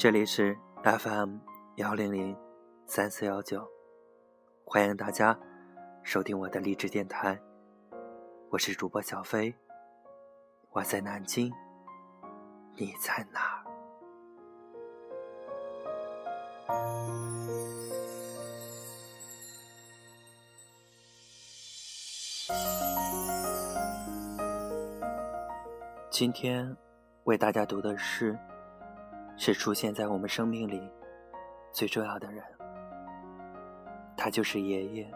这里是 FM 幺零零三四幺九，欢迎大家收听我的励志电台，我是主播小飞，我在南京，你在哪儿？今天为大家读的是，是出现在我们生命里最重要的人，他就是爷爷。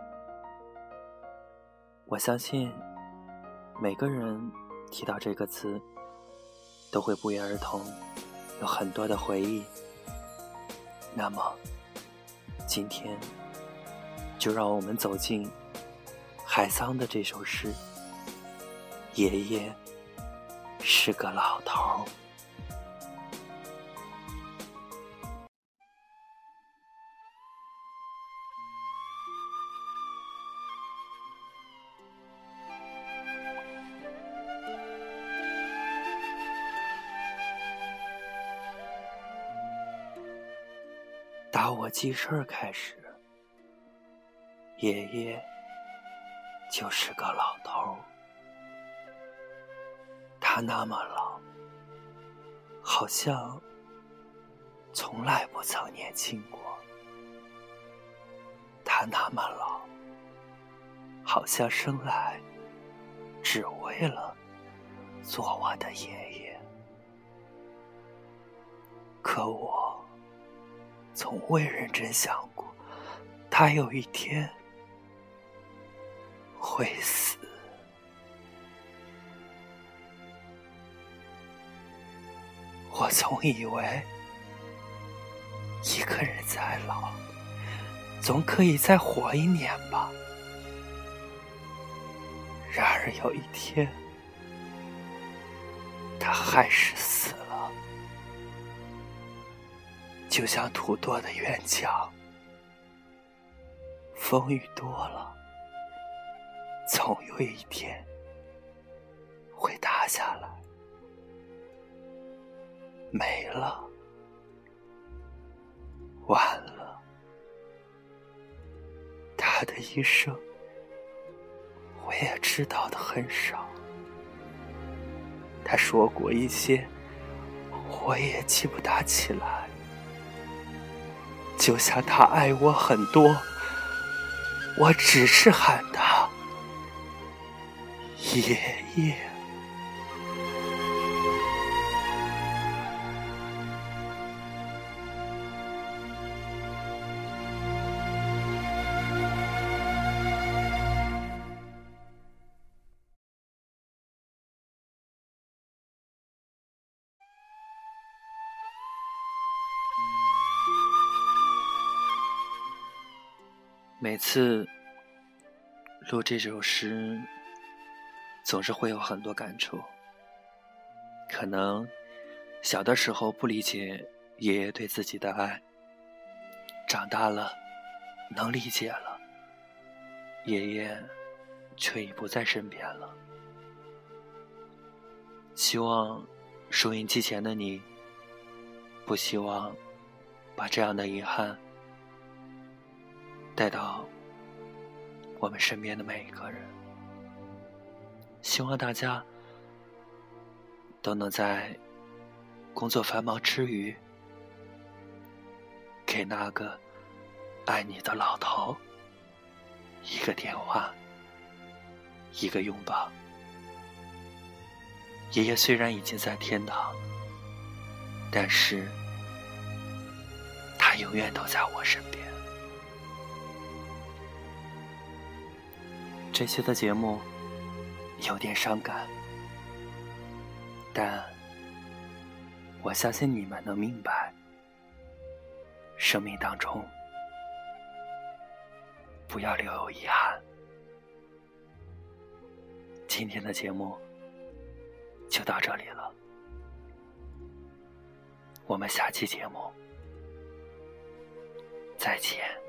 我相信每个人提到这个词，都会不约而同有很多的回忆。那么，今天就让我们走进海桑的这首诗，爷爷。是个老头儿。打我记事儿开始，爷爷就是个老头儿。他那么老，好像从来不曾年轻过。他那么老，好像生来只为了做我的爷爷。可我从未认真想过，他有一天会死。我总以为，一个人再老，总可以再活一年吧。然而有一天，他还是死了，就像土垛的院墙，风雨多了，总有一天会塌下来。没了，完了。他的一生，我也知道的很少。他说过一些，我也记不大起来。就像他爱我很多，我只是喊他爷爷。每次录这首诗，总是会有很多感触。可能小的时候不理解爷爷对自己的爱，长大了能理解了，爷爷却已不在身边了。希望收音机前的你，不希望把这样的遗憾。带到我们身边的每一个人，希望大家都能在工作繁忙之余，给那个爱你的老头一个电话，一个拥抱。爷爷虽然已经在天堂，但是他永远都在我身边。这期的节目有点伤感，但我相信你们能明白，生命当中不要留有遗憾。今天的节目就到这里了，我们下期节目再见。